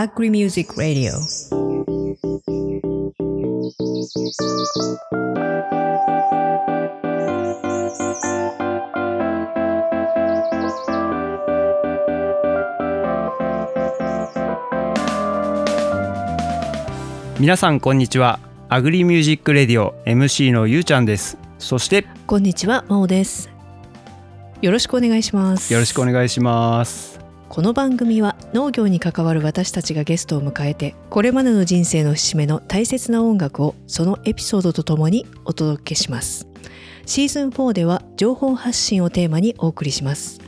Agri Music Radio. 皆さんこんにちは Agri Music Radio MC のゆうちゃんです。そしてこんにちはまおです。よろしくお願いします。よろしくお願いしますこの番組は農業に関わる私たちがゲストを迎えてこれまでの人生の節目の大切な音楽をそのエピソードとともにお届けします。シーズン4では情報発信をテーマにお送りします。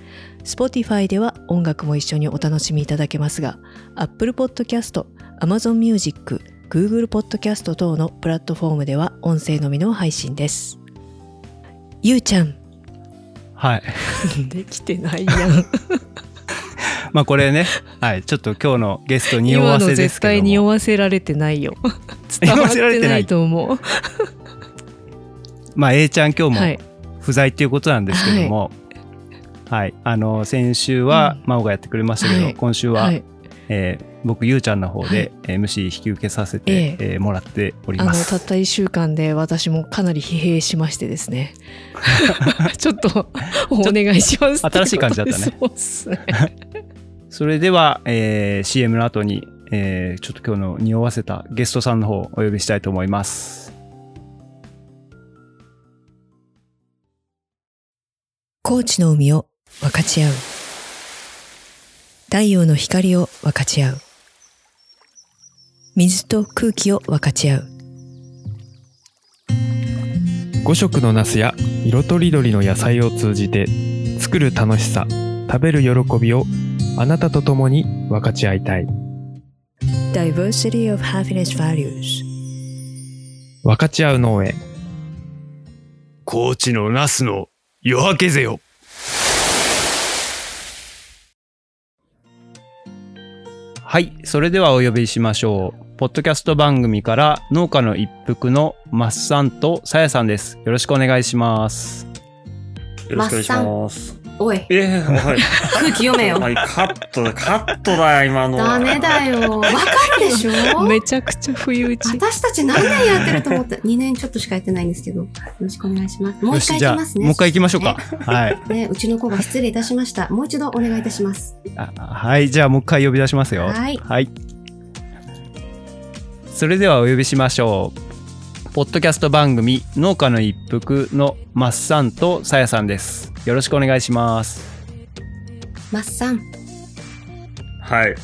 Spotify では音楽も一緒にお楽しみいただけますが Apple Podcast、Amazon Music、Google Podcast 等のプラットフォームでは音声のみの配信です。ゆうちゃん。はい。できてないやん まあこれねはいちょっと今日のゲスト匂わせですけども。今の絶対匂わせられてないよ。伝わってないと思う。まあ A ちゃん今日もはい。不在っていうことなんですけども。はい、あの先週はうん。真央がやってくれましたけど、はい。今週は、はい。えー僕ゆうちゃんの方で MC 引き受けさせて、ええ。ーもらっておりあのますたった1週間で私もかなり疲弊しましてですね。ちょっとお願いします新しい感じだったね。そうっすねそれでは、えー CM の後に、えーちょっと今日の匂わせたゲストさんの方をお呼びしたいと思います。高知の海を分かち合う。太陽の光を分かち合う。水と空気を分かち合う。5色のナスや色とりどりの野菜を通じて作る楽しさ食べる喜びをあなたと共に分かち合いたい Diversity of Happiness Values 分かち合う農園高知のナスの夜明けぜよ。はい、それではお呼びしましょう。ポッドキャスト番組から農家の一服のマッサンとさやさんです。よろしくお願いします。よろしくお願いします。おい、えー、はい。空気読めよ。はい、カットだ、カットだよ、今の。ダメだよ。わかるでしょ？めちゃくちゃ不意打ち私たち何年やってると思って、2年ちょっとしかやってないんですけど、よろしくお願いします。もう一回いきますね。もう一回行きましょうか。はい。ね。ね、うちの子が失礼いたしました。もう一度お願いいたします。あはい、じゃあもう一回呼び出しますよ。はいそれではお呼びしましょう。ポッドキャスト番組農家の一服のマッサンとさやさんです。よろしくお願いします。マッサン。はい。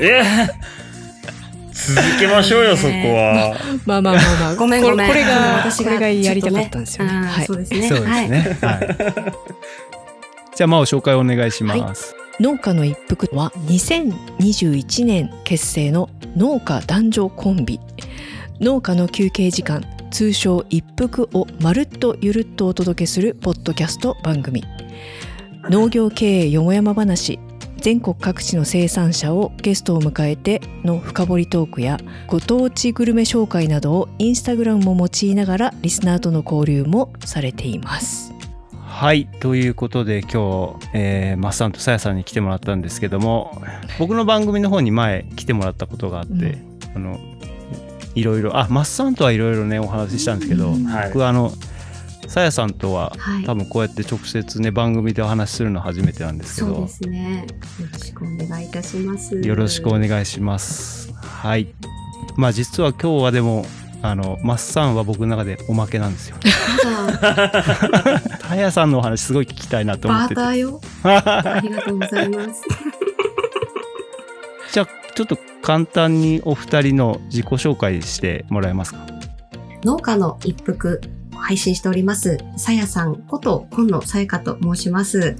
え？ー、続けましょうよ、そこは。まあまあまあまあ ごめんごめん。これこれが私がやりたかったんですよねはいそうですね。そうですはい。ね。はい。じゃあまあ紹介お願いします。農家の一服は2021年結成の農家男女コンビ農家の休憩時間通称一服をまるっとゆるっとお届けするポッドキャスト番組農業経営よもやま話全国各地の生産者をゲストを迎えての深掘りトークやご当地グルメ紹介などをインスタグラムも用いながらリスナーとの交流もされていますはい。ということで今日、えーマッサンとさやさんに来てもらったんですけども、僕の番組の方に前来てもらったことがあって、うんあの、いろいろ、あ、マッサンとはいろいろね、お話ししたんですけど、うんはい。僕あのさやさんとは、はい多分こうやって直接ね番組でお話しするの初めてなんですけどそうですね。よろしくお願いいたします。よろしくお願いしますはいまあ実は今日はでもあのマッサンは僕の中でおまけなんですよまだ さやさんのお話すごい聞きたいなと思バっててーターよ。ありがとうございます。じゃあちょっと簡単にお二人の自己紹介してもらえますか？農家の一服を配信しております、さやさんこと今野さやかと申します。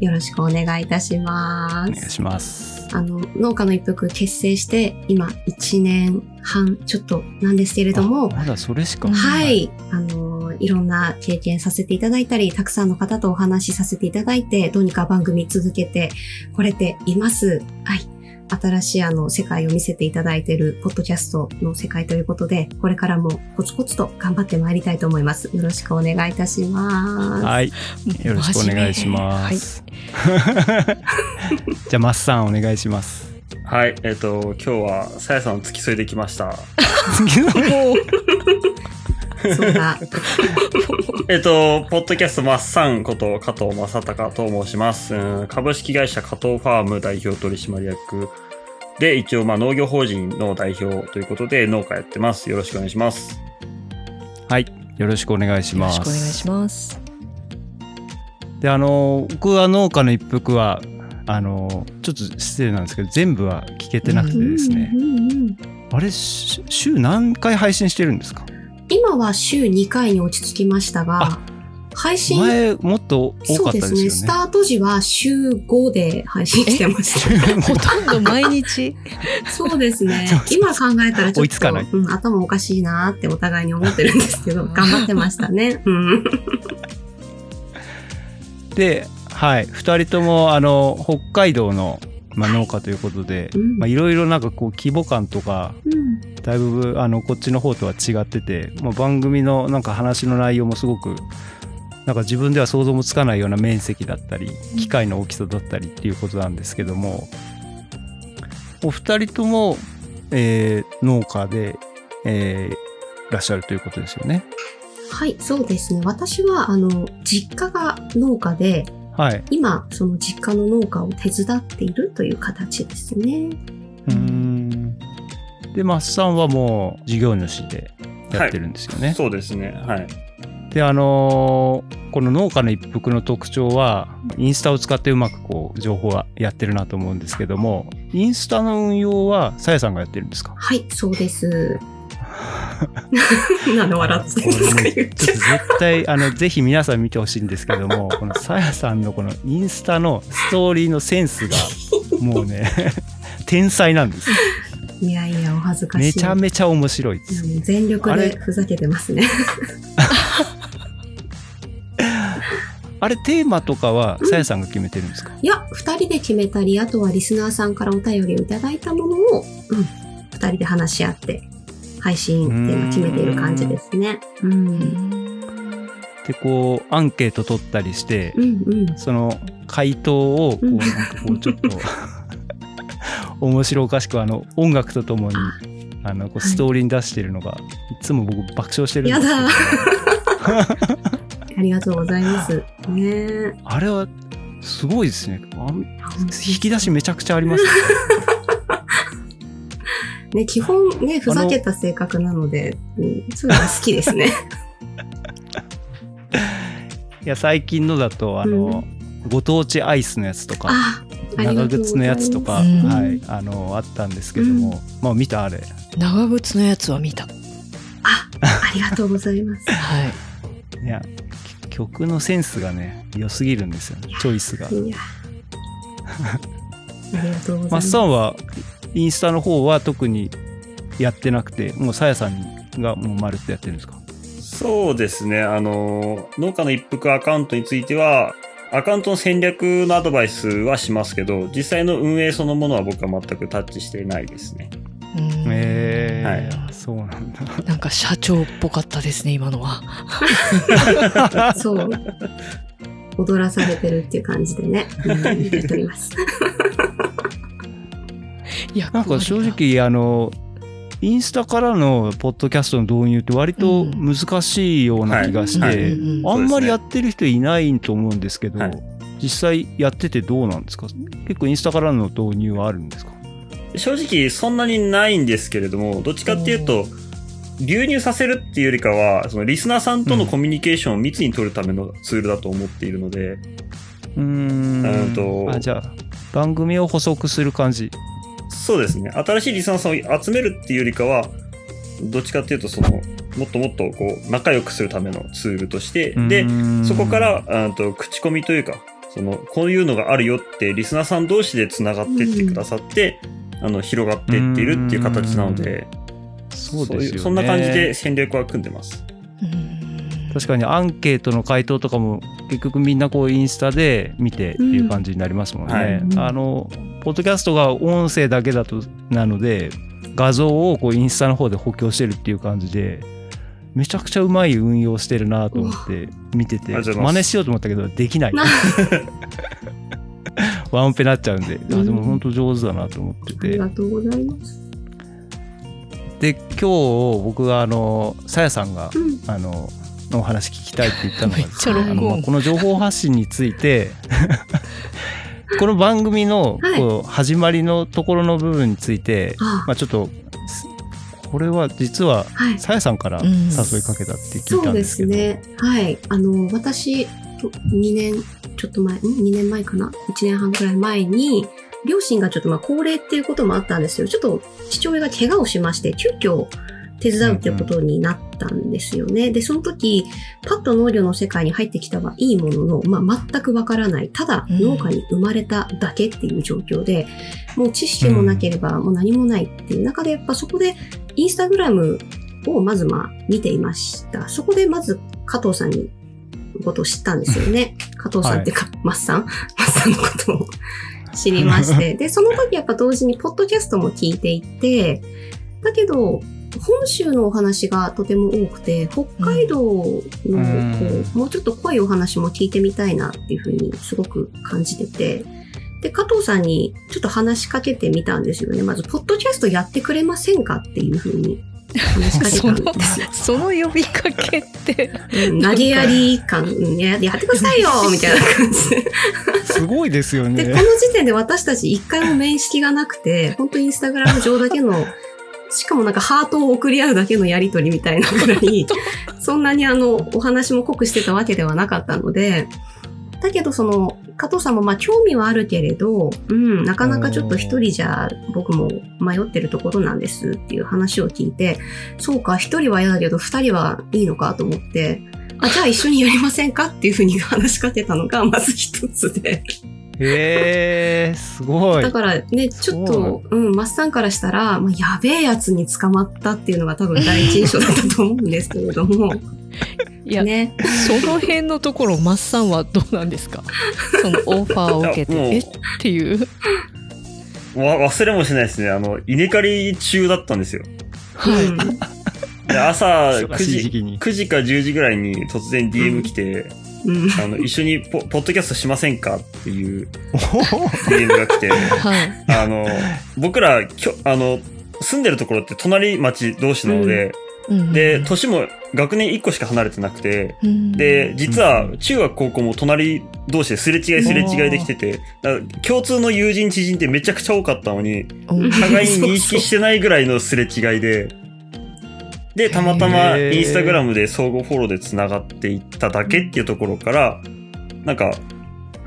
よろしくお願いいたしまお願いす。しますあの、農家の一服結成して今1年半ちょっとなんですけれどもあ、まだそれしかはい。あの、いろんな経験させていただいたり、たくさんの方とお話しさせていただいて、どうにか番組続けてこれています。はい。新しいあの世界を見せていただいているポッドキャストの世界ということで、これからもコツコツと頑張ってまいりたいと思います。よろしくお願いいたします。はい。よろしくお願いします。じゃあ、マッサンお願いします。はい、えっ、と、今日は、さやさん付き添いできました。そうだ。えっと、ポッドキャストマッサンこと加藤正隆と申します。うん株式会社加藤ファーム代表取締役で、一応まあ農業法人の代表ということで農家やってます。よろしくお願いします。はい。よろしくお願いしよろます。しくお願いします。で、あの、僕は農家の一服は、あの、ちょっと失礼なんですけど、全部は聞けてなくてですね。あれ、し週何回配信してるんですか？今は週2回に落ち着きましたが、配信、前、もっと多そうかったですよね。ですね。スタート時は週5で配信してました。ほとんど毎日？そうですねそうそう。今考えたらちょっと、追いつかないうん、頭おかしいなってお互いに思ってるんですけど、頑張ってましたね。うん。で、はい、2人ともあの北海道の、まあ、農家ということで、うんまあ、いろいろなんかこう規模感とかうんだいぶあのこっちの方とは違ってて、まあ、番組のなんか話の内容もすごくなんか自分では想像もつかないような面積だったり機械の大きさだったりっていうことなんですけどもお二人とも、えー農家で、えーいらっしゃるということですよね。はい、そうですね。私は、あの、実家が農家で、はい。今、その実家の農家を手伝っているという形ですね。うーん。で、マッサンはもう事業主でやってるんですよね。そうですね。はい。で、あのーこの農家の一服の特徴は、インスタを使ってうまくこう、情報はやってるなと思うんですけども、インスタの運用は、さやさんがやってるんですか？はい、そうです。なんで笑ってるんですかねちょっと絶対、あの、ぜひ皆さん見てほしいんですけども、このさやさんのこのインスタのストーリーのセンスが、もうね、天才なんです。いやいや、お恥ずかしい。めちゃめちゃ面白いです。全力でふざけてますね。あれ、テーマとかは、さやさんが決めてるんですか？いや、二人で決めたり、あとはリスナーさんからお便りをいただいたものを、うん、二人で話し合って、配信っていうのを決めている感じですね。うん。で、こう、アンケート取ったりしてう、んうん。その回答をこううんなんかこうちょっと 面白おかしくあの音楽とともにああのこうはいストーリーに出してるのがいつも僕爆笑してるんですけどや ありがとうございます。ねえ。あれはすごいですねあ引き出しめちゃくちゃありますね ね、基本ね、ふざけた性格なので、うん、そういうのが好きですね。いや最近のだとあの、ご当地アイスのやつとか長とうございます靴のやつとか、うんはい、あのあったんですけども、まあ見たあれ長靴のやつは見た。あ、ありがとうございます。はい。いやき曲のセンスがね良すぎるんですよねチョイスがいや。ありがとうございマッます。サンはインスタの方は特にやってなくてもうさやさんがもうまるっとやってるんですか？そうですね。あの、農家の一服アカウントについては、アカウントの戦略のアドバイスはしますけど、実際の運営そのものは僕は全くタッチしていないですね。うんえーはそうなんだなんか社長っぽかったですね、今のは。そう。踊らされてるっていう感じでね、うん、やっております。いやなんか正直あのインスタからのポッドキャストの導入って割と難しいような気がして、あんまりやってる人いないと思うんですけど、はい。実際やっててどうなんですか？結構インスタからの導入はあるんですか？正直そんなにないんですけれども、どっちかっていうと、流入させるっていうよりかは、そのリスナーさんとのコミュニケーションを密に取るためのツールだと思っているので、うーん。うんとあじゃあ番組を補足する感じそうですね。新しいリスナーさんを集めるっていうよりかは、どっちかっていうと、その、もっともっとこう、仲良くするためのツールとして、で、そこから、うんと、口コミというか、その、こういうのがあるよって、リスナーさん同士で繋がってってくださって、あの、広がっていっているっていう形なので、そうですよね。いそんな感じで戦略は組んでます。うん。確かにアンケートの回答とかも結局みんなこうインスタで見てっていう感じになりますもんね。うん。はい。あのポッドキャストが音声だけだとなので画像をこうインスタの方で補強してるっていう感じでめちゃくちゃうまい運用してるなと思って見てて真似しようと思ったけどできない。な。ワンオペなっちゃうんであうん。でも本当上手だなと思ってありてがとうございます。で今日僕があのさやさんがうん。あののお話聞きたいって言ったのが めっちゃ録あのまあ音この情報発信についてこの番組のはいこう始まりのところの部分について、あまあ、ちょっとすこれは実ははい。さやさんからうん誘いかけたって聞いそうでたんですけど、すね。はい。あの、私、と2年、ちょっと前、ん ?2 年前かな ?1 年半くらい前に、両親がちょっとまあ高齢っていうこともあったんですよ。ちょっと父親が怪我をしまして、急遽手伝うっていうことになったんですよね。で、その時、パッと農業の世界に入ってきたはいいものの、まあ全くわからない。ただうん農家に生まれただけっていう状況で、もう知識もなければもう何もないっていう中で、やっぱそこでインスタグラムをまずまあ見ていました。そこでまず加藤さんにことを知ったんですよね。加藤さんっていうか、マッさん マッさんのことを知りまして。で、その時やっぱ同時にポッドキャストも聞いていて、だけど、本州のお話がとても多くて、北海道のこうんう、もうちょっと濃いお話も聞いてみたいなっていうふうにすごく感じてて、で、加藤さんにちょっと話しかけてみたんですよね。まず、ポッドキャストやってくれませんかっていうふうに話しかけそたんのです よ。その呼びかけってうん投げやり感、うんややってくださいよみたいな感じで。すごいですよで、このね。時点で私たち一回も面識がなくて、本当インスタグラム上だけの、しかもなんかハートを送り合うだけのやりとりみたいなぐらい、そんなにあの、お話も濃くしてたわけではなかったので、だけどその、加藤さんもまあ興味はあるけれど、うん、なかなかちょっと一人じゃ僕も迷ってるところなんですっていう話を聞いて、そうか、一人は嫌だけど二人はいいのかと思って、あ、じゃあ一緒にやりませんかっていうふうに話しかけたのがまず一つで。へえすごいだ。からね、ちょっそうと、うん、マッサンからしたら、まあ、やべえやつに捕まったっていうのが多分第一印象だったと思うんですけれども、いや、ね。その辺のところマッサンはどうなんですか？そのオファーを受けてえ？っていうわ忘れもしないですね。あの、稲刈り中だったんですよ。はい、うんで朝忙9時、しい時期に。9時か10時ぐらいに突然 DM 来て、うん。あの、一緒にポポッドキャストしませんかっていう DM が来て、はい。あの、僕ら、きょあの、住んでるところって隣町同士なので、うん。で、年も学年1個しか離れてなくて、うん。で、実は中学高校も隣同士ですれ違いすれ違いできてて、だから共通の友人知人ってめちゃくちゃ多かったのに、うん互いに認識してないぐらいのすれ違いで、で、たまたまインスタグラムで相互フォローで繋がっていっただけっていうところから、なんか、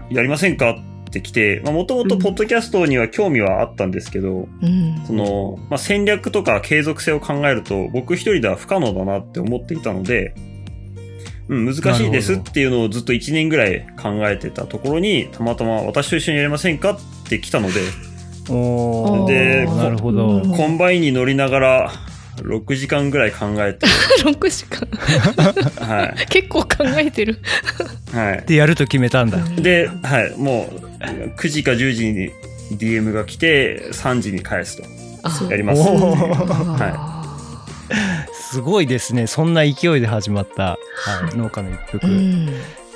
やりませんかって来て、まあもともとポッドキャストには興味はあったんですけど、うん。その、まあ戦略とか継続性を考えると、僕一人では不可能だなって思っていたので、うん、難しいですっていうのをずっと1年ぐらい考えてたところに、たまたま私と一緒にやりませんかって来たので、おー。でなるほど。うん。コンバインに乗りながら、6時間ぐらい考えて、6時間は結構考えてるい。はい。で、やると決めたんだ。で、はい、もう、9時か10時に DM が来て、3時に返すと。あやります。は すごいですね。そんな勢いで始まった、は、はい農家の一服。うん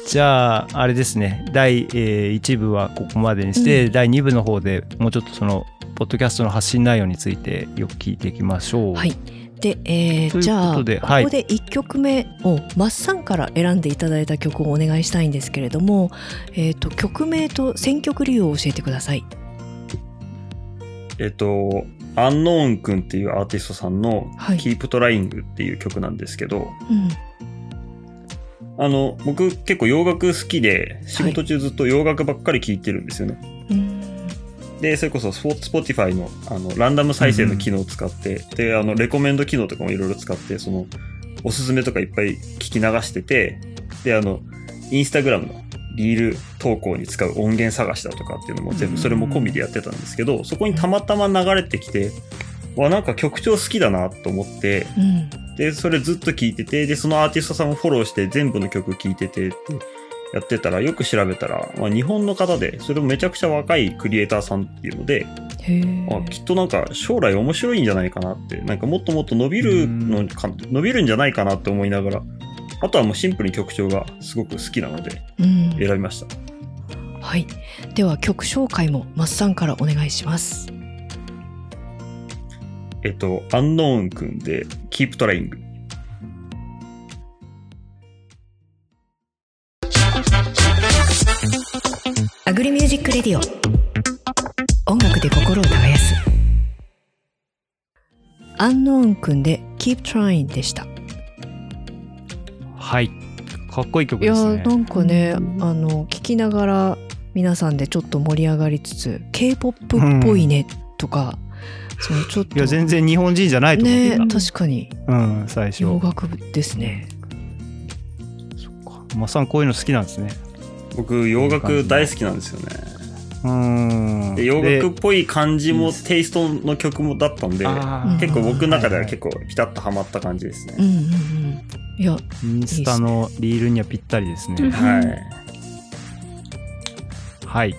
じゃあ、あれですね。第、え1部はここまでにして、第2部の方でもうちょっとその、ポッドキャストの発信内容についてよく聞いていきましょう。はい。で、えーということでじゃあ、はいここで1曲目をマッサンから選んでいただいた曲をお願いしたいんですけれども、えー、と曲名と選曲理由を教えてください。えっと、アンノーンくんっていうアーティストさんのはい Keep Trying っていう曲なんですけど、うんあの、僕結構洋楽好きで、仕事中ずっと洋楽ばっかり聴いてるんですよね。うん。で、それこそスポ Spotify のあのランダム再生の機能を使って、で、あの、レコメンド機能とかもいろいろ使って、その、おすすめとかいっぱい聞き流してて、で、あの、インスタグラムのリール投稿に使う音源探しだとかっていうのも全部それも込みでやってたんですけど、そこにたまたま流れてきて、わ、なんか曲調好きだなと思って、うん。で、それずっと聴いてて、で、そのアーティストさんをフォローして全部の曲聴いててってやってたら、よく調べたら、まあ、日本の方で、それもめちゃくちゃ若いクリエイターさんっていうので、あきっとなんか将来面白いんじゃないかなって、なんかもっともっと伸びるのか、伸びるんじゃないかなって思いながら、あとはもうシンプルに曲調がすごく好きなのでうん。選びました。はい。では曲紹介もマッサンからお願いしますえっと、アンノーンくんで Keep Trying。 Agri Music Radio。音楽で心を耕す。アンノーンくんで Keep Trying でした。はい。かっこいい曲いやですね。ーなんかね、うん。あの聞きながら皆さんでちょっと盛り上がりつつ K-POP っぽいねとか、そのちょっと。いや全然日本人じゃないと思ってねた、確かに。うん最初。洋楽ですね。そっか。まっさんこういうの好きなんですね。僕、洋楽大好きなんですよね。うーん。で洋楽っぽい感じもテイストの曲もだったんで、結構僕の中でははい結構ピタッとハマった感じですね。うんうんうん。いやインスタのリールにはぴったりですね。うん。はい。はい。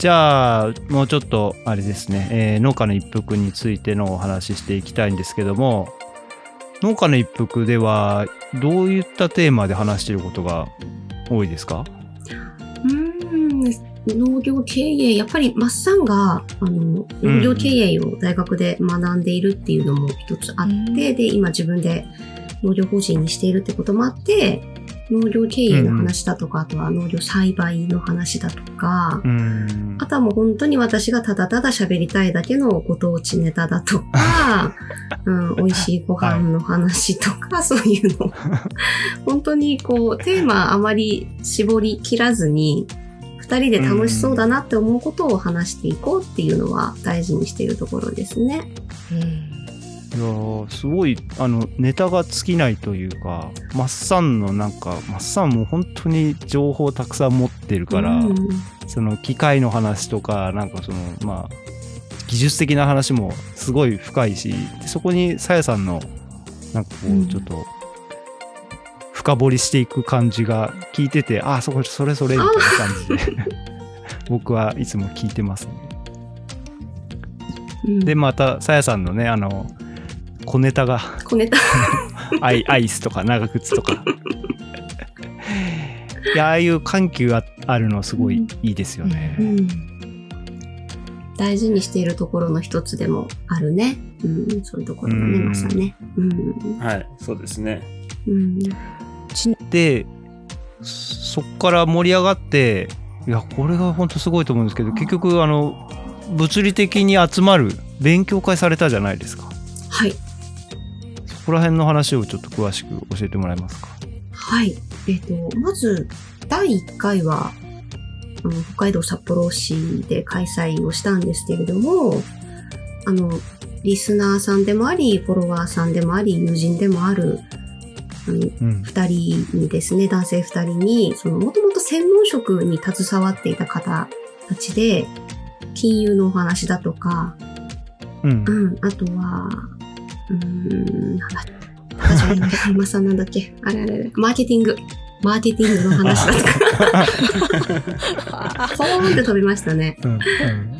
じゃあ、もうちょっと、あれですね、えー農家の一服についてのお話ししていきたいんですけども、農家の一服では、どういったテーマで話していることが多いですか？うーん農業経営、やっぱりマッサンが、あの、農業経営を大学で学んでいるっていうのも一つあって、うん。で、今自分で農業法人にしているってこともあって、農業経営の話だとか、あとは農業栽培の話だとか、うんあとはもう本当に私がただただ喋りたいだけのご当地ネタだとか、うん、美味しいご飯の話とか、そういうの。本当にこう、テーマあまり絞り切らずに、二人で楽しそうだなって思うことを話していこうっていうのは大事にしているところですね。うんいやーすごいあのネタが尽きないというかマッサンのなんかマッサンも本当に情報たくさん持ってるから、うん。その機械の話とかなんかそのまあ技術的な話もすごい深いしでそこにさやさんのなんかこうん。うちょっと深掘りしていく感じが聞いてて、ああそこそれそれみたいな感じで 僕はいつも聞いてますね。うん。でまたさやさんのねあの小ネタが小ネタ。アイアイスとか長靴とかいやああいう緩急があるのすごいいいですよね。うん大事にしているところの一つでもあるね。うん、そういうところだね、うんまさね。うん。はい、そうですね。うん。でそっから盛り上がっていやこれが本当すごいと思うんですけど結局あの物理的に集まる勉強会されたじゃないですかはい。そこら辺の話をちょっと詳しく教えてもらえますか？はい。えっ、と、まず、第1回は、あの北海道札幌市で開催をしたんですけれども、あの、リスナーさんでもあり、フォロワーさんでもあり、友人でもある、あの、うん。二人にですね、男性二人に、その、もともと専門職に携わっていた方たちで、金融のお話だとか、うん。うん、あとは、うーん、なんだあ、さんなんだっけ。あれあれあれ、マーケティング。マーケティングの話だとか。ポーンって飛びましたね。うんうん。カ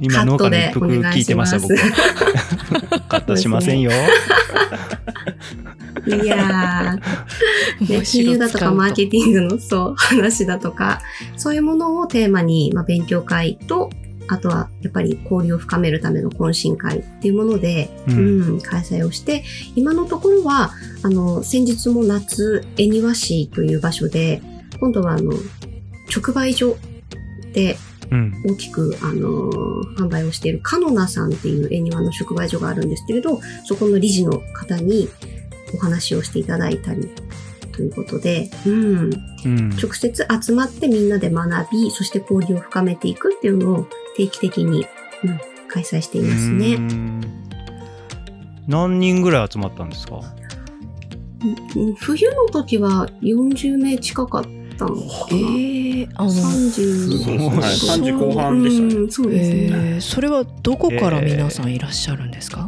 今農家のットで一服お願い聞いてましたします。僕カットしませんよ、いやー、ね、金融だとかマーケティングのそう話だとか、そういうものをテーマに、まあ、勉強会と、あとはやっぱり交流を深めるための懇親会っていうもので、ううんん、開催をして、今のところは、あの、先日も夏、恵庭市という場所で、今度はあの、直売所でうん。大きく、あのー販売をしているカノナさんっていう恵庭の直売所があるんですけれど、そこの理事の方にお話をしていただいたり、ということで、うん、うん。直接集まってみんなで学び、そして交流を深めていくっていうのを定期的に、うん、開催していますうね。ん何人ぐらい集まったんですか？うん冬の時は40名近かったのかな。えー、あの30すごいはい30後半でしたねうんそうですね。えーそれはどこから皆さんいらっしゃるんですか、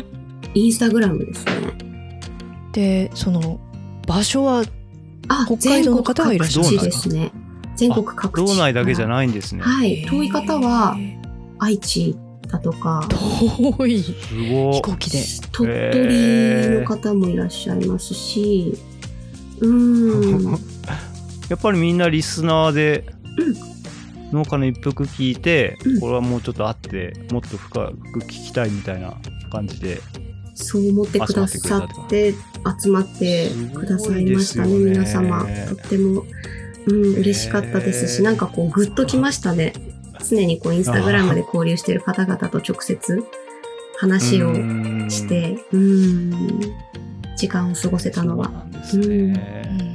インスタグラムですね。でその場所はあ、北海道の方がいらっしゃる全国各地ですね。全国各地。道内だけじゃないんですね。はい。遠い方は愛知だとか、遠い。飛行機で。鳥取の方もいらっしゃいますし、うーん。やっぱりみんなリスナーで、農家の一服聞いて、うんこれはもうちょっと会って、もっと深く聞きたいみたいな感じで。そう思ってくださって、集まってくださいましたね、ね皆様。とっても、うん、嬉しかったですし、なんかこう、グッときましたね。常にこう、インスタグラムで交流してる方々と直接話をうんして、うん、時間を過ごせたのは。なんですね。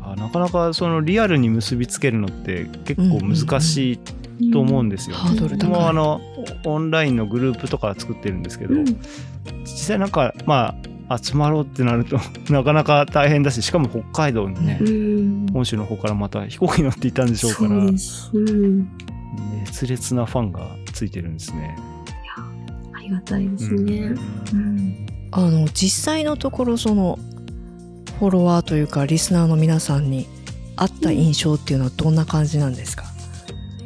あなかなかそのリアルに結びつけるのって結構難しいと思うんですよ。ハードル高い僕もあのオンラインのグループとか作ってるんですけど、うん実際なんかまあ集まろうってなると なかなか大変だししかも北海道にね、うん。本州の方からまた飛行機乗っていたんでしょうかそら。熱烈なファンがついてるんですね。ありがたいですね。うんうん。あの実際のところそのフォロワーというかリスナーの皆さんにあった印象っていうのはどんな感じなんですか、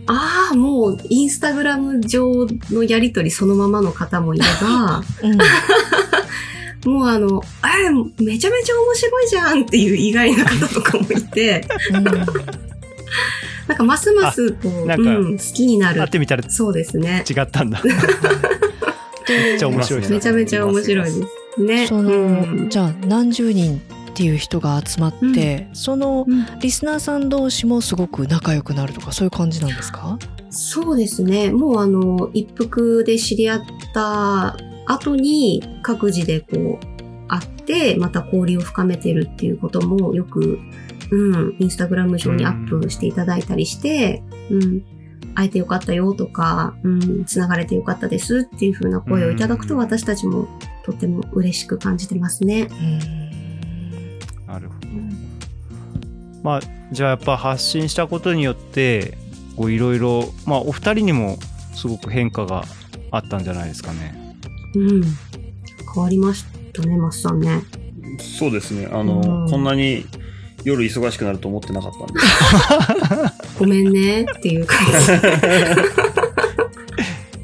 ああ、もう、インスタグラム上のやりとりそのままの方もいれば、うん もうあの、え、めちゃめちゃ面白いじゃんっていう意外な方とかもいて、なんかますますこう、なんかうん、好きになる会っ。てみたら違そうですね。ったんだ。めっちゃ面白いですねめちゃめちゃ面白いです。ね。その、うんじゃあ何十人っていう人が集まって、そのうんリスナーさん同士もすごく仲良くなるとかそういう感じなんですか？そうですね。もうあの、一服で知り合った後に各自でこう、会って、また交流を深めてるっていうこともよく、うん、インスタグラム上にアップしていただいたりして、うん、会えてよかったよとか、うん、繋がれてよかったですっていう風な声をいただくとうん私たちもとっても嬉しく感じてますね。なるほど。まあじゃあやっぱ発信したことによってこういろいろまあお二人にもすごく変化があったんじゃないですかね。うん。変わりましたね、マッさんね。そうですね。あの、うんこんなに夜忙しくなると思ってなかったんで。ごめんねっていう感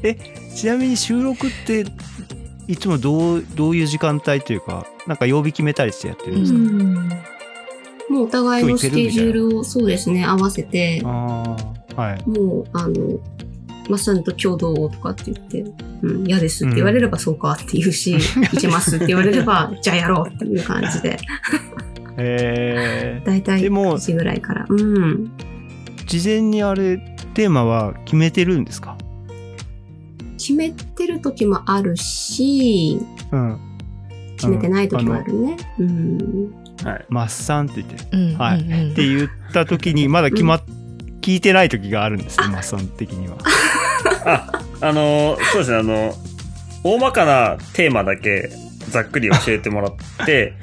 じ。ちなみに収録っていつもどうどういう時間帯というかなんか曜日決めたりしてやってるんですか、うんもうお互いのスケジュールをそうですね、合わせて、ああはい。もう、あの、マッサンと共同とかって言って、うん、嫌ですって言われればそうかって言うし、いけますって言われれば、じゃあやろうっていう感じで、えだいたいでも9時ぐらいから。うん。ー、事前にあれテーマは決めてるんですか？決めてる時もあるし、うん。決めてない時もあるね。うん。はい。マッサンって言ってうんはいうんうんって言った時にまだ決まっ、聞いてない時があるんですよマッサン的には。あ、あの、そうですね、あの、大まかなテーマだけざっくり教えてもらって、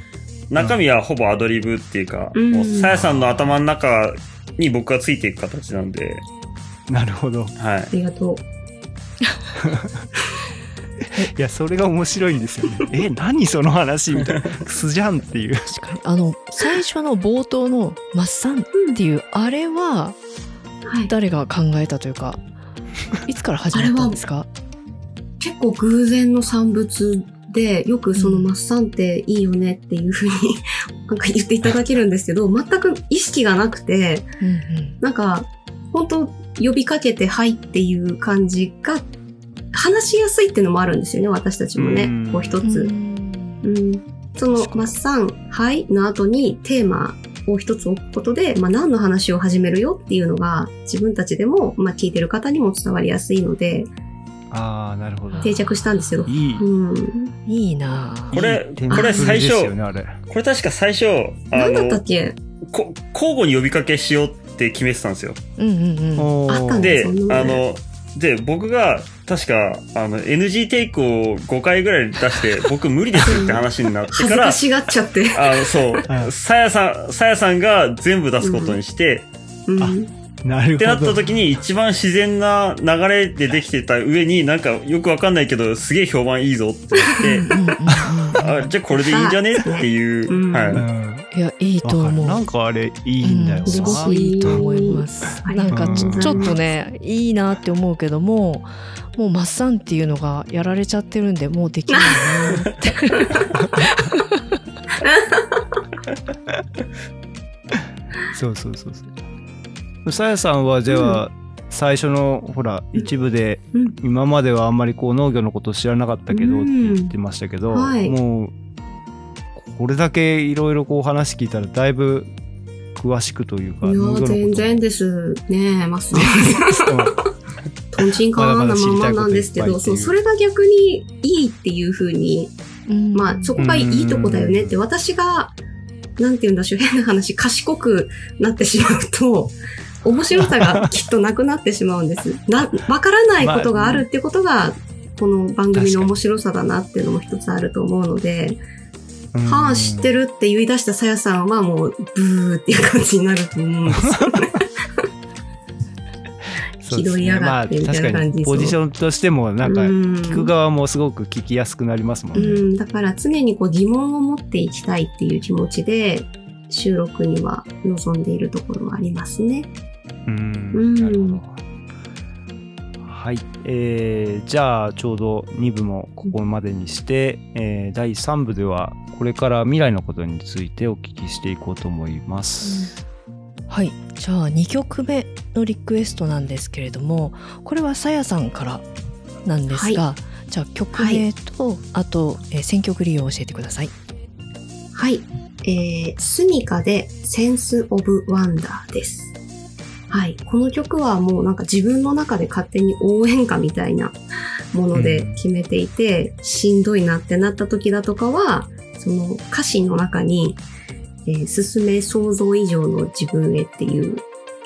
中身はほぼアドリブっていうか、うんもう、さやさんの頭の中に僕がついていく形なんで、なるほど。はいあ。りがとう。いやそれが面白いんですよね。え何その話みたいな。素じゃんっていう。確かにあの最初の冒頭の「マッサン」っていうあれははい。誰が考えたというかいつから始まったんですか？結構偶然の産物で、よくそのうんマッサンっていいよねっていうふうに なんか言っていただけるんですけど、全く意識がなくて、うんうんなんか、本当呼びかけてはいっていう感じが、話しやすいっていうのもあるんですよね、私たちもねうん。こう一つ。うん。その、マッサン、はいの後にテーマを一つ置くことで、まあ何の話を始めるよっていうのが、自分たちでも、まあ聞いてる方にも伝わりやすいので、ああなるほど。定着したんですよ。いい。うん。いいなぁこれこれ最初ですよねあれ。これ確か最初、あ何だったのっ、け？こ交互に呼びかけしようって決めてたんですよ。うんうんうんあったんだで、あの、で、僕が、確か、あの、NG テイクを5回ぐらい出して、僕無理ですって話になってから恥ずか、しがっちゃって。あの、そはう、さやさん、さやさんが全部出すことにして、うん。なるほど。ってなった時に一番自然な流れでできてた上になんかよくわかんないけどすげえ評判いいぞって言って、あ、じゃあこれでいいんじゃねっていう。うんはい。うんいやいいと思うなんかあれいいんだようんすごな。くいいと思いますなんかがとうございますちょっとねいいなって思うけどももうマッサンっていうのがやられちゃってるんでもうできないなって そうそうそうそう。さやさんはじゃあ、最初のほら一部でうん。今まではあんまりこう農業のこと知らなかったけどってうん。言ってましたけど、はい。もうこれだけいろいろこう話聞いたらだいぶ詳しくというかいや農業のこと。全然ですねマスター。とんちんかんなまんまなんですけど、そう、それが逆にいいっていう風に、うん。まあ、そこがいいとこだよねって、私が、なんて言うんだしょう、変な話、賢くなってしまうと、面白さがきっとなくなってしまうんです。な、わからないことがあるってことが、この番組の面白さだなっていうのも一つあると思うので、うんはあ、知ってるって言い出したさやさんはもう、ブーっていう感じになると思うんですよね。そうですね気取りやがってみたいな感じにポジションとしてもなんかうん聞く側もすごく聞きやすくなりますもんね。うん、だから常にこう疑問を持っていきたいっていう気持ちで収録には臨んでいるところはありますね。うんうんなるほど。はい、えーじゃあちょうど2部もここまでにして、えー第3部ではこれから未来のことについてお聞きしていこうと思います。はいじゃあ2曲目のリクエストなんですけれどもこれはさやさんからなんですが、じゃあ曲名と、あと、えー選曲理由を教えてください。はい。えー、スミカでセンスオブワンダーです。はい。この曲はもうなんか自分の中で勝手に応援歌みたいなもので決めていて、しんどいなってなった時だとかは、その歌詞の中に、えー進め想像以上の自分へっていう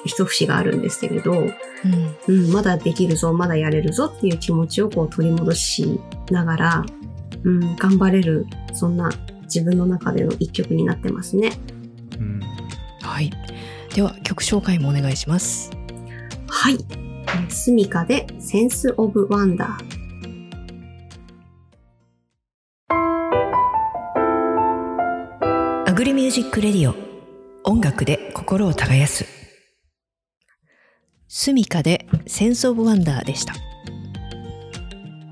一節があるんですけれど、うんうん、まだできるぞ、まだやれるぞっていう気持ちをこう取り戻しながら、うん、頑張れる、そんな自分の中での一曲になってますね。うんはいでは曲紹介もお願いします。はい。えー sumika で Sense of Wonder。 Agri Music Radio 音楽で心を耕す sumika で Sense of Wonder でした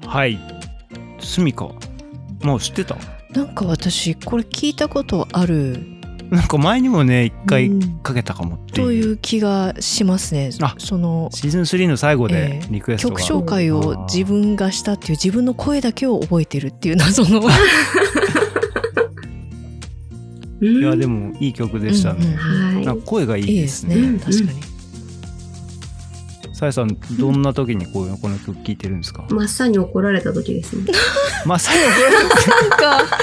はい。スミカ。もう知ってた？なんか私これ聞いたことあるなんか前にもね、一回うん。かけたかもってという。いう気がしますね。あそのシーズン3の最後でええ。リクエストが。曲紹介を自分がしたっていう自分の声だけを覚えてるっていう謎の うん。いや、でもいい曲でしたね。うんうんはい。なんか声がいいいいでですすね、うん。確かに。さやさん、どんな時にこういう この曲聴いてるんですか？真っ青に怒られた時ですね。まあ、さ やなんか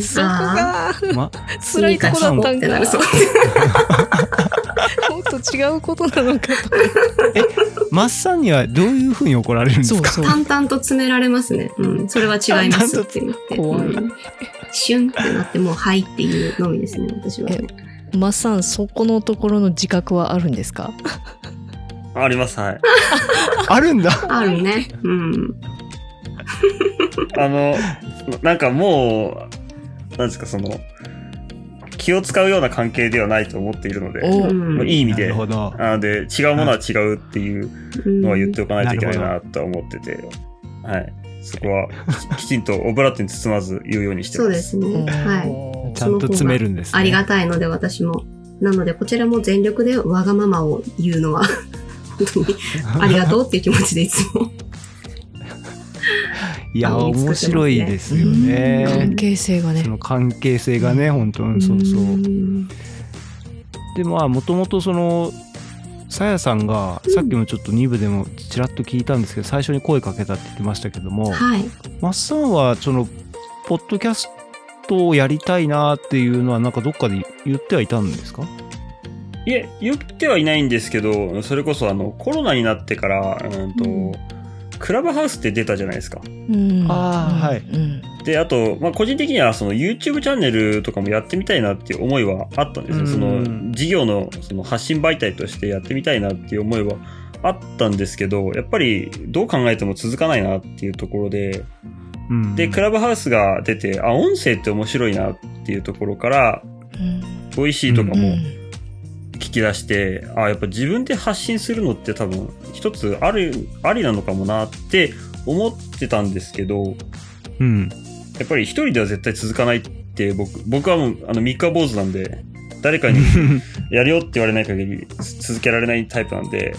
そこがま、辛いとこだったんかってなるそう。もっと違うことなのかとマッサンにはどういうふうに怒られるんですか？そうそう淡々と詰められますね。うん。それは違いますって言って。怖いうんシュンってなってもうはいっていうのみですね、私はね。マッサンそこのところの自覚はあるんですか？あります、はい。あるんだあるね。うん。あの、なんかもう、なんですか、その、気を使うような関係ではないと思っているので、いい意味でなので、違うものは違うっていうのは言っておかないといけないうんなとは思ってて、はい。そこはききちんとオブラートに包まず言うようにしてます。そうですね。はい。ちゃんと詰めるんですね。ありがたいので、私も。なので、こちらも全力でわがままを言うのは、本当に ありがとうっていう気持ちでいつも。いや、面白いですよ関ね。係性がね。その関係性がね、本当にそうそう。ん。でまあもともとそのさやさんがさっきもちょっと2部でもちらっと聞いたんですけど最初に声かけたって言ってましたけどもはい。マッサンはそのポッドキャストをやりたいなっていうのはなんかどっかで言ってはいたんですか？いえ、言ってはいないんですけど、それこそあの、コロナになってから、うんと、うんクラブハウスって出たじゃないですか。うん。あーはい。うんで、あと、まあ、個人的にはその YouTube チャンネルとかもやってみたいなっていう思いはあったんですよ。うん。その事業のその発信媒体としてやってみたいなっていう思いはあったんですけど、やっぱりどう考えても続かないなっていうところで、うん。で、クラブハウスが出て、あ、音声って面白いなっていうところから、うん。 Voicy とかもうん聞き出して、あ、やっぱ自分で発信するのって多分一つある、ありなのかもなって思ってたんですけど、うん。やっぱり一人では絶対続かないって僕、僕はもうあの三日坊主なんで、誰かに やるよって言われない限り続けられないタイプなんで、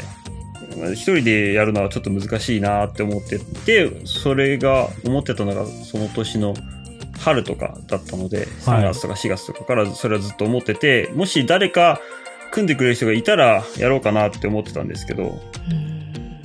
まあ一人でやるのはちょっと難しいなって思ってて、それが思ってたのがその年の春とかだったので、3月とか4月とかからそれはずっと思ってて、もし誰か組んでくれる人がいたらやろうかなって思ってたんですけど、うん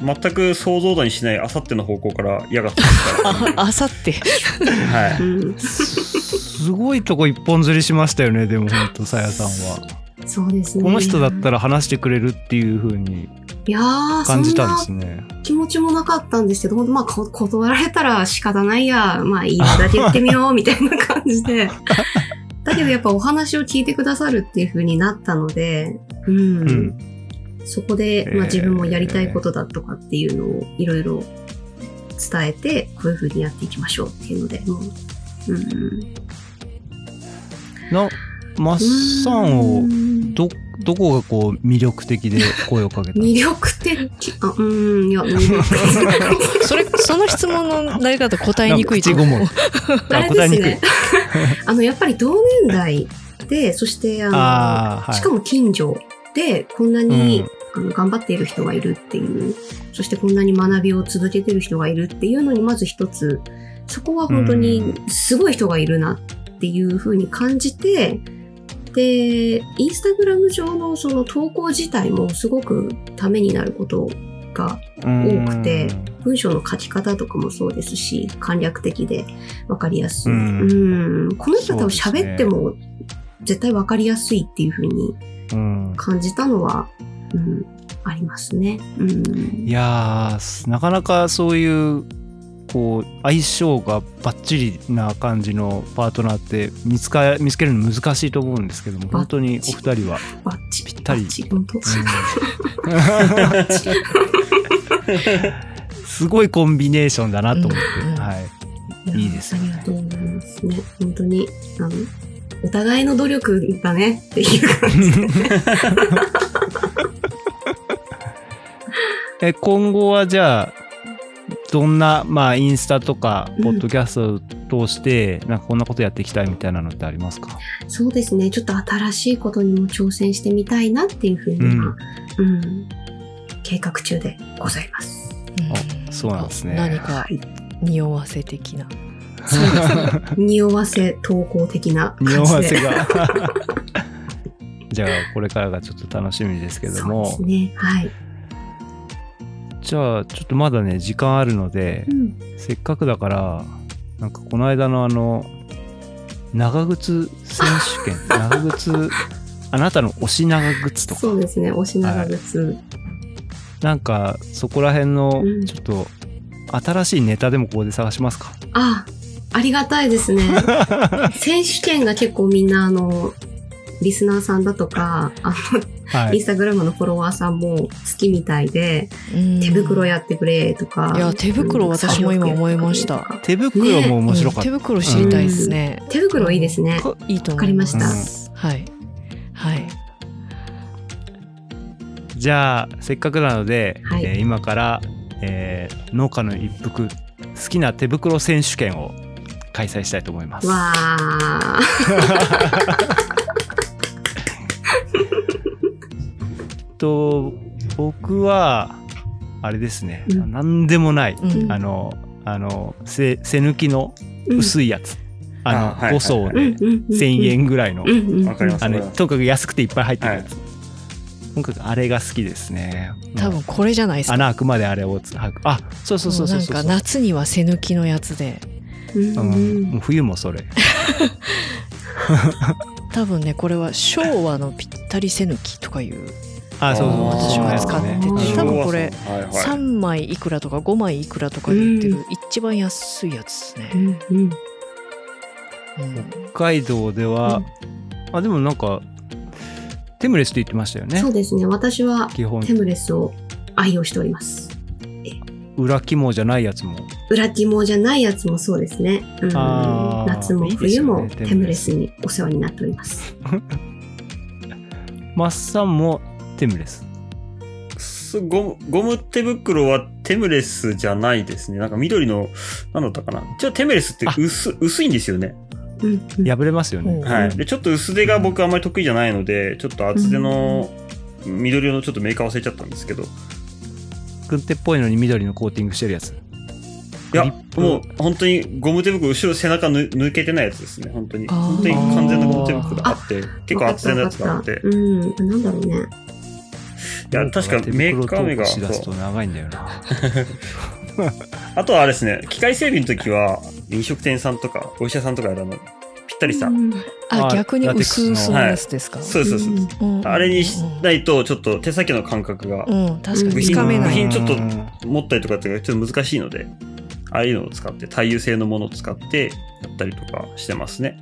全く想像だにしないあさっての方向から嫌がってますかああさってら。はい。うん、すごいとこ一本釣りしましたよね、でも本当さやさんは。そうですね。この人だったら話してくれるっていう風にいやー、感じたんですね。気持ちもなかったんですけど、ほんとまあ、こ断られたら仕方ないや、まあ、いいだけ言ってみよう、みたいな感じで。だけどやっぱお話を聞いてくださるっていう風になったので、うん。うん。そこで、まあ、えー自分もやりたいことだとかっていうのをいろいろ伝えて、こういう風にやっていきましょうっていうので、もう、うん。な、マッサンをう、んど、どこがこう魅力的で声をかけた魅力的、あ、うん、いや、魅力的。それその質問の投げ方答えにくいと口ごもる。あれ答えにくいですね。あの、やっぱり同年代で、そして、あの、はい。しかも近所で、こんなに、うんあの頑張っている人がいるっていう、そしてこんなに学びを続けてる人がいるっていうのに、まず一つ、そこは本当にすごい人がいるなっていうふうに感じて、で、インスタグラム上のその投稿自体もすごくためになることが多くて文章の書き方とかもそうですし、簡略的で分かりやすい。ううん。ん、この人多分喋っても絶対分かりやすいっていうふうに感じたのは、うん、ありますね。うん。い、やー、なかなかそういう、こう、相性がバッチリな感じのパートナーって見つか、見つけるの難しいと思うんですけども、本当にお二人は。ぴったりすごいコンビネーションだなと思って、うんうんはい。やいいですよねありがとうございますね。本当に、あの、お互いの努力だねっていう感じで。え、今後はじゃあ、どんな、まあ、インスタとか、うんポッドキャストを通して、なんかこんなことやっていきたいみたいなのってありますか？そうですね。ちょっと新しいことにも挑戦してみたいなっていうふうには、うん、計画中でございます。あそうなんですね何かはい。匂わせ的な。そうですね。匂わせ投稿的な感じで。匂わせが。じゃあ、これからがちょっと楽しみですけどそうも、ですね。はい。じゃあ、ちょっとまだね、時間あるのでう、ん。せっかくだから、なんかこの間のあの、長靴選手権、長靴、あなたの推し長靴とかそ、うですね。推し長靴。なんかそこら辺のうんちょっと新しいネタでもここで探しますか？あ、ありがたいですね。選手権が結構みんなあの、リスナーさんだとか、あの、はい。インスタグラムのフォロワーさんも好きみたいで、手袋ややってくれとか。いや手袋私も今思いました手袋も面白かった。手袋知りたいですね。手袋いいですね。いいと思います。わかりましたはい。はい。じゃあせっかくなので、はいえー今から、えー農家の一服好きな手袋選手権を開催したいと思います。わー。と僕はあれですね、うん。なんでもない、うん。あのあの背背抜きのうん。薄いやつ、あのあはいはい5層でうんうんうん1000円ぐらいの、とにかく安くていっぱい入ってるやつ、とにかくあれが好きですね。多分これじゃないですか。穴開くまであれをつ履く。あそうそうそうそうそう。なんか夏には背抜きのやつで、うん冬もそれ。多分ねこれは昭和のぴったり背抜きとかいうあそうそう私は使ってて多分これはいはい。3枚いくらとか5枚いくらとかで売ってる一番安いやつですね。うんうんうん北海道では、あでもなんかテムレスって言ってましたよねそうですね。私は基本テムレスを愛用しております。裏肝じゃないやつも。裏肝じゃないやつもそうですね。うん、夏も冬もねテムレスにお世話になっております。マッサンもテムレス。すゴム、ゴム手袋はテムレスじゃないですね。なんか緑の、なんだったかな。じゃあテムレスって薄、薄いんですよね。破れますよね。うんはい。で、ちょっと薄手が僕あんまり得意じゃないので、ちょっと厚手の緑色のちょっとメーカー忘れちゃったんですけど。い軍手っぽいのに緑のコーティングしてるやつ。やグリッ、プもう本当にゴム手袋、後ろ背中ぬ抜けてないやつですね。本当に。本当に完全なゴム手袋があって、結構厚手のやつがあって。いうん、なんだろうね。や、確かメーカー名が、しだすとそう長いんだよな。あとはあれですね、機械整備の時は、飲食店さんとか、お医者さんとかやるの、ぴったりした。うんあ、あ逆に薄々のやつですか？そうです、そうです。うんあれにしないと、ちょっと手先の感覚がうん、確かに部つかめない。部品ちょっとうん持ったりとかっていうのがちょっと難しいので、ああいうのを使って、耐油性のものを使ってやったりとかしてますね。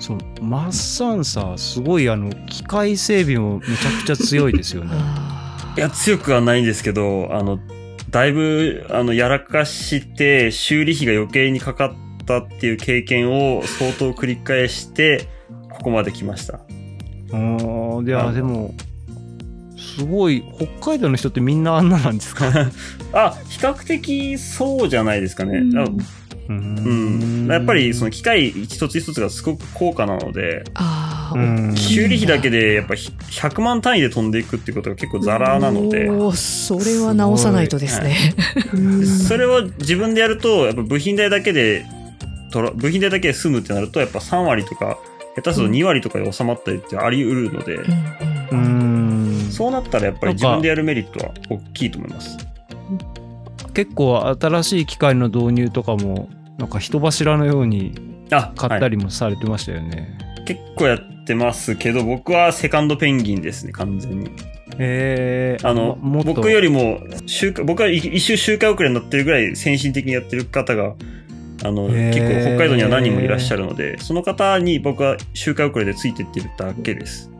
そう、マッサンさ、すごいあの、機械整備もめちゃくちゃ強いですよね。あ いや、強くはないんですけど、あの、だいぶ、あの、やらかして、修理費が余計にかかったっていう経験を相当繰り返して、ここまで来ました。うん。いや、うんでも、すごい、北海道の人ってみんなあんななんですか？あ、比較的そうじゃないですかね。うんあううん。やっぱり、その機械一つ一つがすごく高価なので、あうん修理費だけでやっぱひ100万単位で飛んでいくっていうことが結構ザラなので、それは直さないとですね。うんそれを自分でやると、やっぱ部品代だけで、とら部品代だけで済むってなると、やっぱ3割とか、下手すると2割とかで収まったりってあり得るので、うん。そうなったらやっぱり自分でやるメリットは大きいと思います。結構新しい機械の導入とかも、なんか人柱のようにあ、買ったはいりもされてましたよね。結構やってますけど、僕はセカンドペンギンですね、完全に。えー、あの、僕よりも、周回僕は一一周周回遅れになってるぐらい先進的にやってる方が、あの、へー結構北海道には何人もいらっしゃるので、その方に僕は周回遅れでついてってるだけです。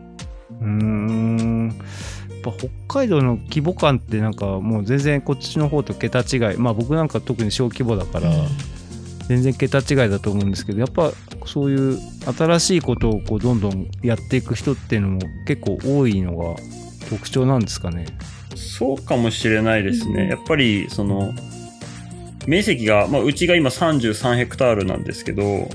うーん。やっぱ北海道の規模感ってなんかもう全然こっちの方と桁違い。まあ僕なんか特に小規模だから全然桁違いだと思うんですけど、やっぱそういう新しいことをこうどんどんやっていく人っていうのも結構多いのが特徴なんですかね。そうかもしれないですね。やっぱり、その、面積が、まあ、うちが今33ヘクタールなんですけど、う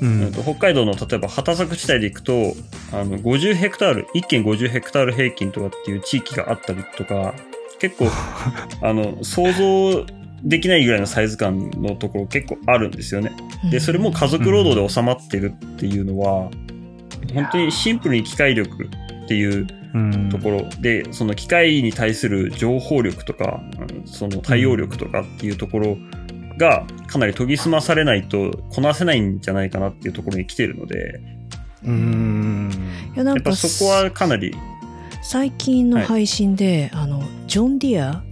うん北海道の例えば畑作地帯で行くと、あの、50ヘクタール、1軒50ヘクタール平均とかっていう地域があったりとか、結構、あの、想像できないぐらいのサイズ感のところ結構あるんですよね。で、それも家族労働で収まってるっていうのは、本当にシンプルに機械力っていううんところで、その機械に対する情報力とか、うんその対応力とかっていうところがかなり研ぎ澄まされないとこなせないんじゃないかなっていうところに来てるので、うーん。いやなんかやっぱそこはかなり、最近の配信で、あのジョン・ディア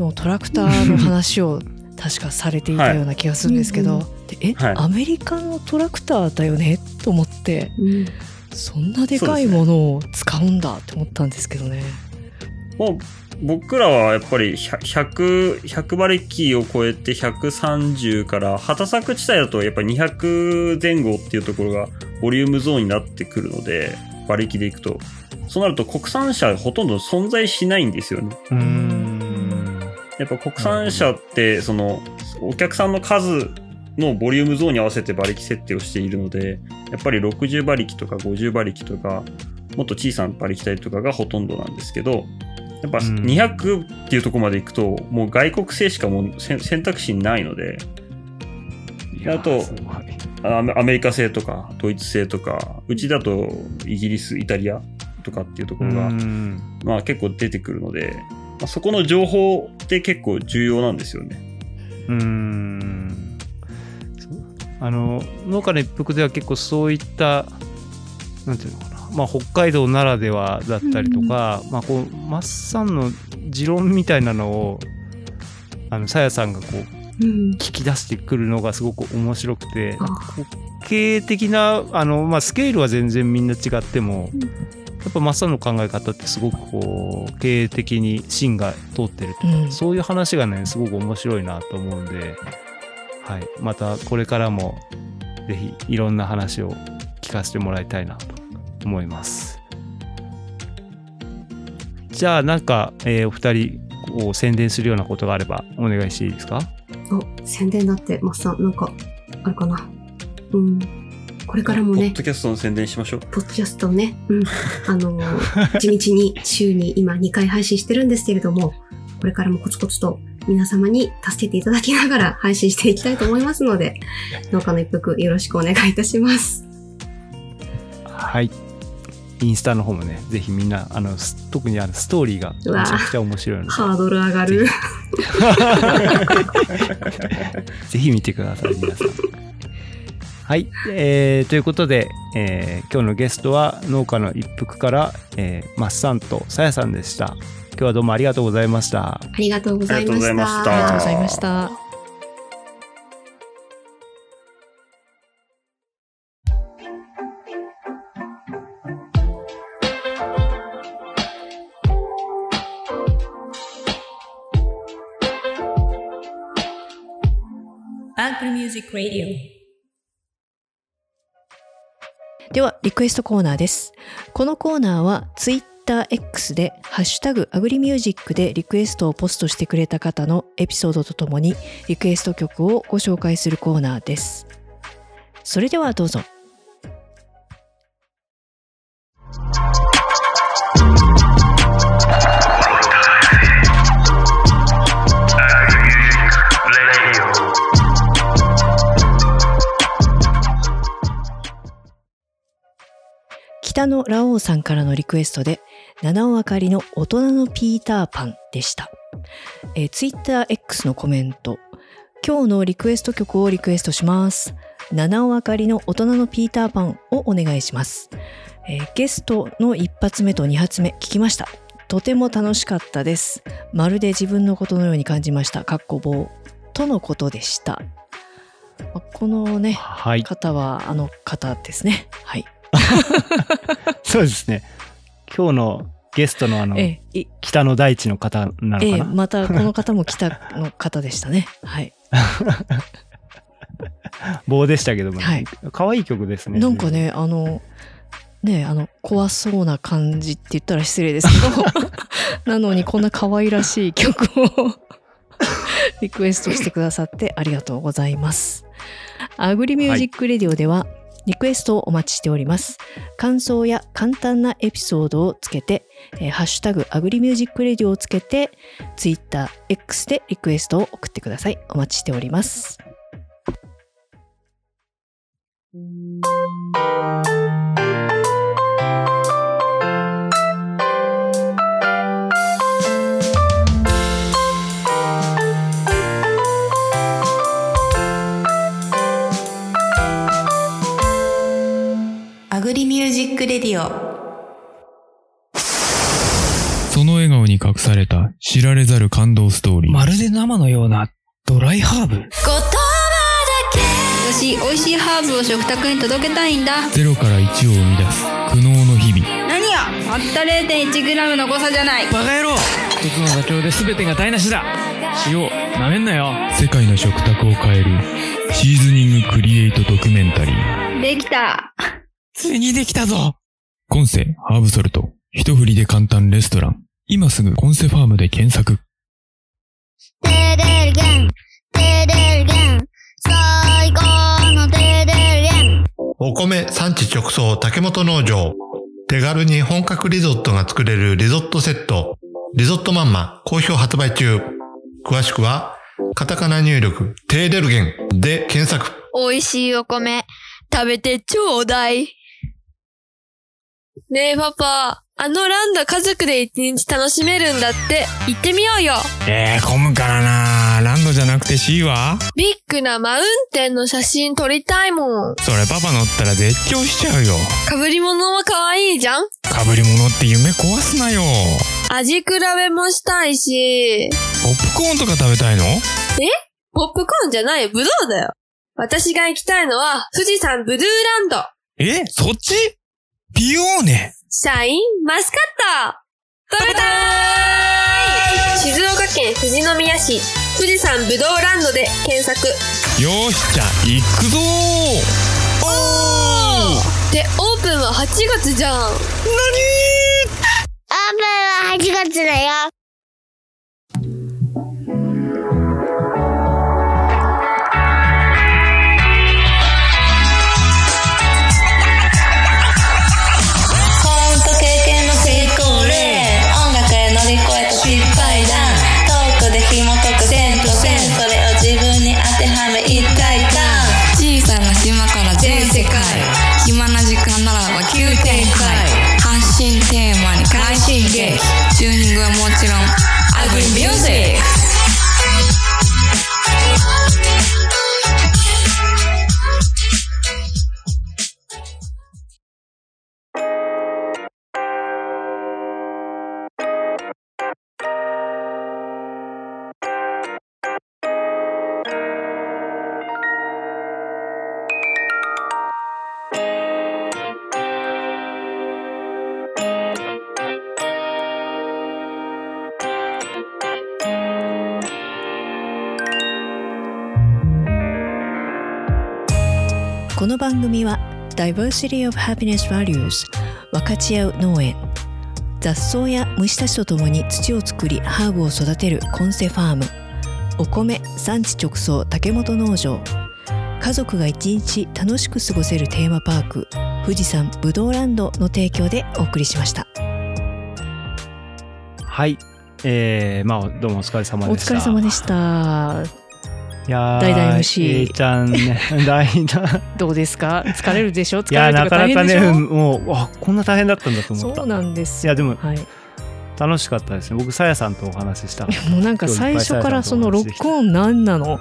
のトラクターの話を確かされていたような気がするんですけど、はいでえ、はいアメリカのトラクターだよね？と思ってうんそんなでかいものを使うんだって思ったんですけどね。もう僕らはやっぱり100、100馬力を超えて130から、畑作地帯だとやっぱり200前後っていうところがボリュームゾーンになってくるので、馬力でいくと。そうなると国産車ほとんど存在しないんですよね。うーん。やっぱ国産車って、その、お客さんの数のボリュームゾーンに合わせて馬力設定をしているので、やっぱり60馬力とか50馬力とか、もっと小さな馬力帯とかがほとんどなんですけど、やっぱうん。200っていうところまで行くと、もう外国製しかもう選選択肢ないので、あとアメリカ製とかドイツ製とか、うちだとイギリス、イタリアとかっていうところが、うん。まあ結構出てくるので、まあ、そこの情報って結構重要なんですよね。うーんあの農家の一服では結構そういったなんていうのかな、まあ、北海道ならではだったりとか、まあ、こうマッサンの持論みたいなのをあのさやさんがこううん。聞き出してくるのがすごく面白くてう経営的なあの、まあ、スケールは全然みんな違ってもっぱマッサンの考え方ってすごくこう経営的に芯が通ってるとか、うんそういう話がねすごく面白いなと思うんで、はい、またこれからもぜひいろんな話を聞かせてもらいたいなと思います。じゃあなんか、えーお二人を宣伝するようなことがあればお願いしていいですか？お、宣伝だって、マッサン、なんか、あるかな？うん。これからもね、ポッドキャストの宣伝しましょう。ポッドキャストをね、うん。あのー、地道に週に今2回配信してるんですけれども、これからもコツコツと皆様に助けていただきながら配信していきたいと思いますので、農家の一服よろしくお願いいたします。はい。インスタの方もね、ぜひみんな、あの、す特にあのストーリーがめちゃくちゃ面白いので、ハードル上がる。ぜひ 見てください、皆さん。はい。えー、ということで、えー今日のゲストは農家の一服から、えー、マッサンとさやさんでした。今日はどうもありがとうございました。ありがとうございました。ありがとうございましたありがとうございました。Apple Music Radio では、リクエストコーナーです。このコーナーは TwitterX でハッシュタグアグリミュージックでリクエストをポストしてくれた方のエピソードとともにリクエスト曲をご紹介するコーナーです。それではどうぞ。北野ラオウさんからのリクエストで七尾あかりの大人のピーターパンでした。えー、TwitterX のコメント。今日のリクエスト曲をリクエストします。七尾あかりの大人のピーターパンをお願いします。えーゲストの一発目と二発目聞きました。とても楽しかったです。まるで自分のことのように感じました。かっこ棒とのことでした。まあこのね、はい。方はあの方ですね。はい。そうですね。今日のゲストのあの、ええい北の大地の方なのええ、かな、またこの方も来たの方でしたね。はい。棒でしたけども、はい可愛い曲ですね。なんかね、あの、ねあの、怖そうな感じって言ったら失礼ですけど、なのにこんな可愛らしい曲をリクエストしてくださってありがとうございます。 Agri Music Radio では、リクエストをお待ちしております。感想や簡単なエピソードをつけて、えーハッシュタグ Agri Music Radio をつけて、Twitter、X でリクエストを送ってください。お待ちしております。Agri Music Radio。その笑顔に隠された知られざる感動ストーリー。まるで生のようなドライハーブ。私美味しいハーブを食卓に届けたいんだ。ゼロから1を生み出す苦悩の日々。何や？たった 0.1g の誤差じゃない。バカ野郎。一つの妥協で全てが台無しだ。塩なめんなよ。世界の食卓を変えるシーズニングクリエイトドキュメンタリー。できたついにできたぞコンセハーブソルト。一振りで簡単レストラン。今すぐコンセファームで検索。テレルゲン、テレルゲン、最高のテレルゲン。お米産地直送竹本農場。手軽に本格リゾットが作れるリゾットセット。リゾットマンマ好評発売中。詳しくは、カタカナ入力、テーデルゲンで検索。美味しいお米、食べてちょうだい。ねえパパ、あのランド家族で一日楽しめるんだって、行ってみようよ。えー、混むからなランドじゃなくて C は？ビッグなマウンテンの写真撮りたいもん。それパパ乗ったら絶叫しちゃうよ。被り物も可愛いじゃん？かぶり物って夢壊すなよ。味比べもしたいし。ポップコーンとか食べたいの？ポップコーンじゃない？よ、ブドウだよ。私が行きたいのは、富士山ブルーランド。え？そっち？ピオーネシャインマスカット。食べたーい。静岡県富士宮市。富士山ぶどうランドで検索。よーしじゃあ行くぞおー。でオープンは8月じゃん。オープンは8月だよ。Diversity of Happiness Values 分かち合う農園。雑草や虫たちとともに土を作りハーブを育てるコンセファーム。お米産地直送竹本農場。家族が一日楽しく過ごせるテーマパーク富士山ぶどうランドの提供でお送りしました。はい。えー、まあ、どうもお疲れ様おでした。疲れ様でしたいやー代々 MC えーちゃんね。どうですか？疲れるでしょ？疲いや、れるとかなかなか大変でしょ？ね、もう、あこんな大変だったんだと思った。そうなんですいや、でも、はい。楽しかったですね。僕、さやさんとお話しした。もうなんか最初からそのロックオン何なの？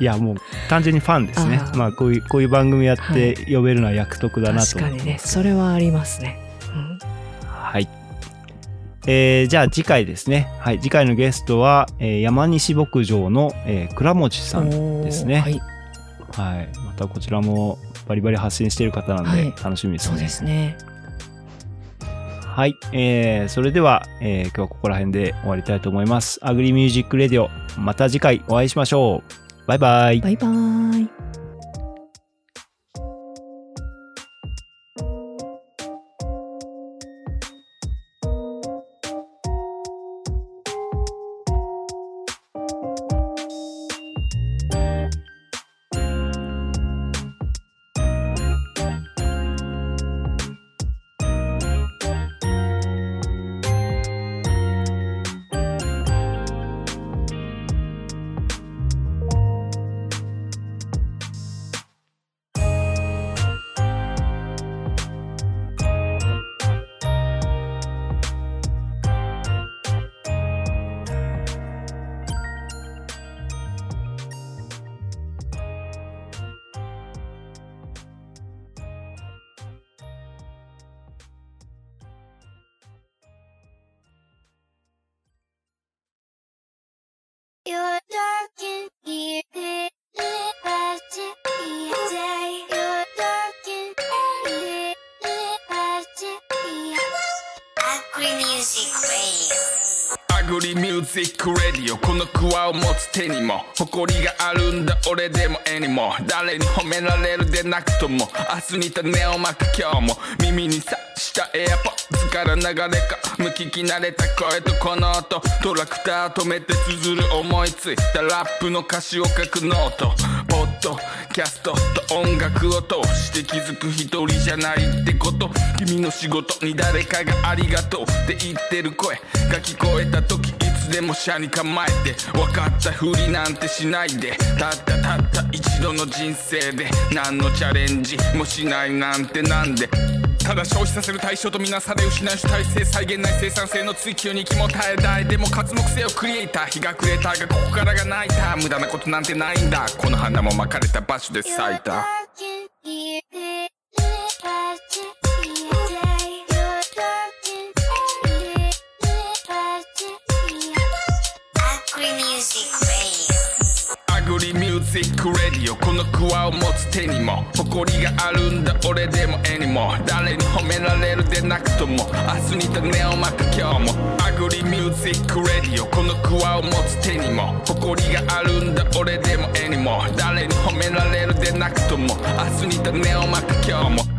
いや、もう、単純にファンですね。まあ、こういう、こういう番組やって呼べるのは役得だなと。思って確かにねそれはありますね。えーじゃあ次回ですね。はい。次回のゲストは、えー山西牧場の、えー倉持さんですね。はい、はい。またこちらもバリバリ発信している方なんではい楽しみですね。そうですねはい。えーそれでは、えー今日はここら辺で終わりたいと思います。 Agri Music Radio。また次回お会いしましょう。バイバイ。バイバイAgri Music Radio このクワを持つ手にも誇りがあるんだ俺でも絵にも誰に褒められるでなくとも明日に種をまく今日も耳にさした AirPods から流れ込む聞き慣れた声とこの音。トラクター止めて綴る思いついたラップの歌詞を書くノート。ポッドキャストと音楽を通して気づく一人じゃないってこと君の仕事に誰かがありがとうって言ってる声。が聞こえた時いつでも車に構えて分かったふりなんてしないで。たったたった一度の人生で何のチャレンジもしないなんてなんで。ただ消費させる対象とみなされ失う主体性再現ない生産性の追求に気も耐えたいでも活目性をクリエイター日が暮れたがここからが泣いた無駄なことなんてないんだ。この花も巻かれた場所で咲いた。ジックレディオこのクワを持つ手にも。誇りがあるんだ俺でも絵にも誰に褒められるでなくとも。明日に種をまく今日も。 Agri Music Radio このクワを持つ手にも。誇りがあるんだ俺でも絵にも誰に褒められるでなくとも。明日に種をまく今日も。